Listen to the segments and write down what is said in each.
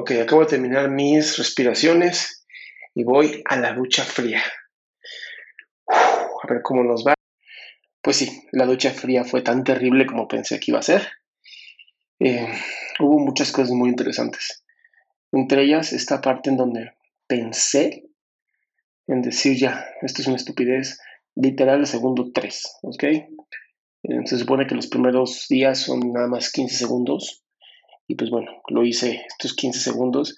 Ok, acabo de terminar mis respiraciones y voy a la ducha fría. a ver cómo nos va. Pues sí, la ducha fría fue tan terrible como pensé que iba a ser. Eh, hubo muchas cosas muy interesantes. Entre ellas, esta parte en donde pensé en decir ya, esto es una estupidez, literal el segundo 3, ¿ok? Eh, se supone que los primeros días son nada más 15 segundos y pues bueno, lo hice estos 15 segundos.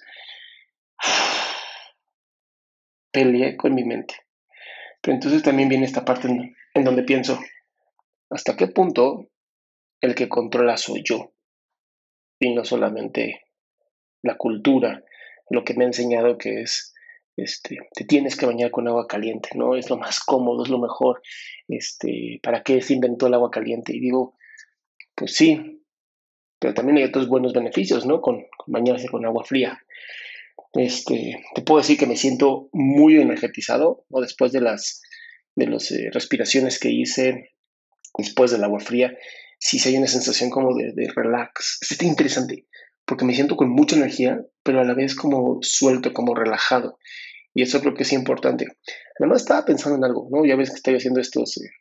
Peleé con mi mente. Pero entonces también viene esta parte en, donde pienso, ¿hasta qué punto el que controla soy yo? Y no solamente la cultura, lo que me ha enseñado que es, este, te tienes que bañar con agua caliente, ¿no? Es lo más cómodo, es lo mejor. Este, ¿Para qué se inventó el agua caliente? Y digo, pues sí, pero también hay otros buenos beneficios, ¿no? Con, bañarse con agua fría. Este, te puedo decir que me siento muy energetizado, ¿no? Después de las de las eh, respiraciones que hice después del agua fría, sí se hay una sensación como de, de relax. Está interesante, porque me siento con mucha energía, pero a la vez como suelto, como relajado. Y eso creo que es importante. Además estaba pensando en algo, ¿no? Ya ves que estoy haciendo estos eh,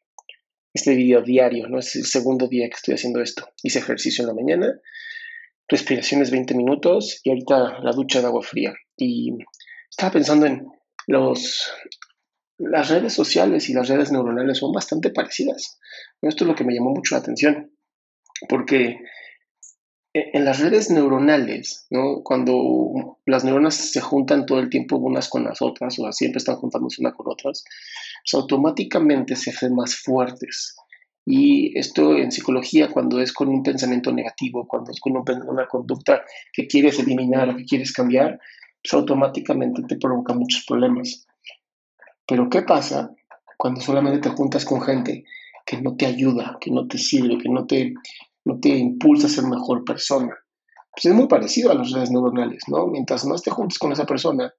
este video diario, ¿no? Es el segundo día que estoy haciendo esto. Hice ejercicio en la mañana, respiraciones 20 minutos y ahorita la ducha de agua fría. Y estaba pensando en los... Las redes sociales y las redes neuronales son bastante parecidas. Esto es lo que me llamó mucho la atención, porque e, en las redes neuronales, ¿no? cuando las neuronas se juntan todo el tiempo unas con las otras, o siempre están juntándose una con otras, pues automáticamente se hacen más fuertes. Y esto en psicología, cuando es con un pensamiento negativo, cuando es con una conducta que quieres eliminar o que quieres cambiar, pues automáticamente te provoca muchos problemas. Pero ¿qué pasa cuando solamente te juntas con gente que no te ayuda, que no te sirve, que no te no te impulsa a ser mejor persona. Pues es muy parecido a las redes neuronales, ¿no? Mientras más te juntes con esa persona,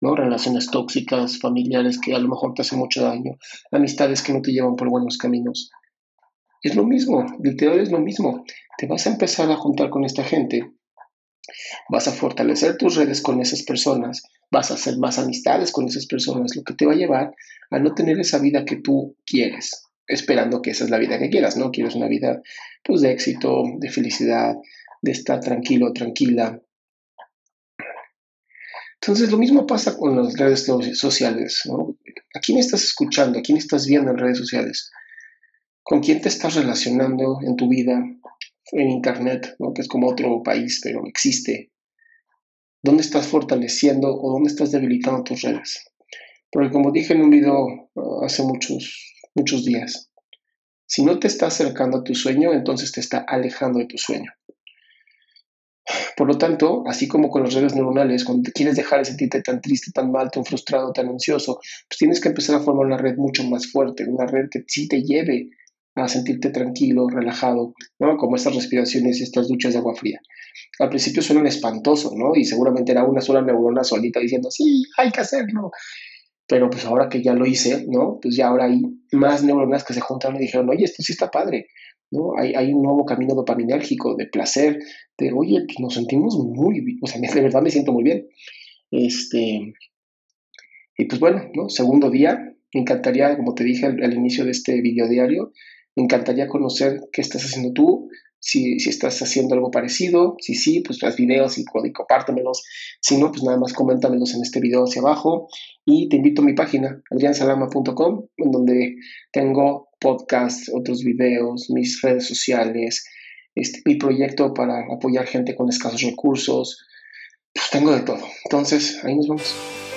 ¿no? Relaciones tóxicas, familiares que a lo mejor te hacen mucho daño, amistades que no te llevan por buenos caminos. Es lo mismo, literal es lo mismo. Te vas a empezar a juntar con esta gente, vas a fortalecer tus redes con esas personas, vas a hacer más amistades con esas personas, lo que te va a llevar a no tener esa vida que tú quieres, esperando que esa es la vida que quieras, ¿no? Quieres una vida pues de éxito, de felicidad, de estar tranquilo, tranquila. Entonces lo mismo pasa con las redes sociales, ¿no? ¿A quién estás escuchando? ¿A quién estás viendo en redes sociales? ¿Con quién te estás relacionando en tu vida, en Internet, ¿no? que es como otro país, pero existe? ¿Dónde estás fortaleciendo o dónde estás debilitando tus redes? Porque como dije en un video uh, hace muchos muchos días. Si no te está acercando a tu sueño, entonces te está alejando de tu sueño. Por lo tanto, así como con las redes neuronales, cuando te quieres dejar de sentirte tan triste, tan mal, tan frustrado, tan ansioso, pues tienes que empezar a formar una red mucho más fuerte, una red que sí te lleve a sentirte tranquilo, relajado, ¿no? Como estas respiraciones y estas duchas de agua fría. Al principio suenan espantoso, ¿no? Y seguramente era una sola neurona solita diciendo, sí, hay que hacerlo pero pues ahora que ya lo hice, ¿no? Pues ya ahora hay más neuronas que se juntaron y dijeron, oye, esto sí está padre, ¿no? Hay, hay un nuevo camino dopaminérgico de placer, de, oye, pues nos sentimos muy bien, o sea, de verdad me siento muy bien. Este, y pues bueno, ¿no? Segundo día, me encantaría, como te dije al, al inicio de este video diario, me encantaría conocer qué estás haciendo tú, si, estás haciendo algo parecido, si sí, pues haz videos y, y compártemelos. Si no, pues nada más coméntamelos en este video hacia abajo. Y te invito a mi página, adriansalama.com, en donde tengo podcasts, otros videos, mis redes sociales, este, mi proyecto para apoyar gente con escasos recursos. Pues tengo de todo. Entonces, ahí nos vemos.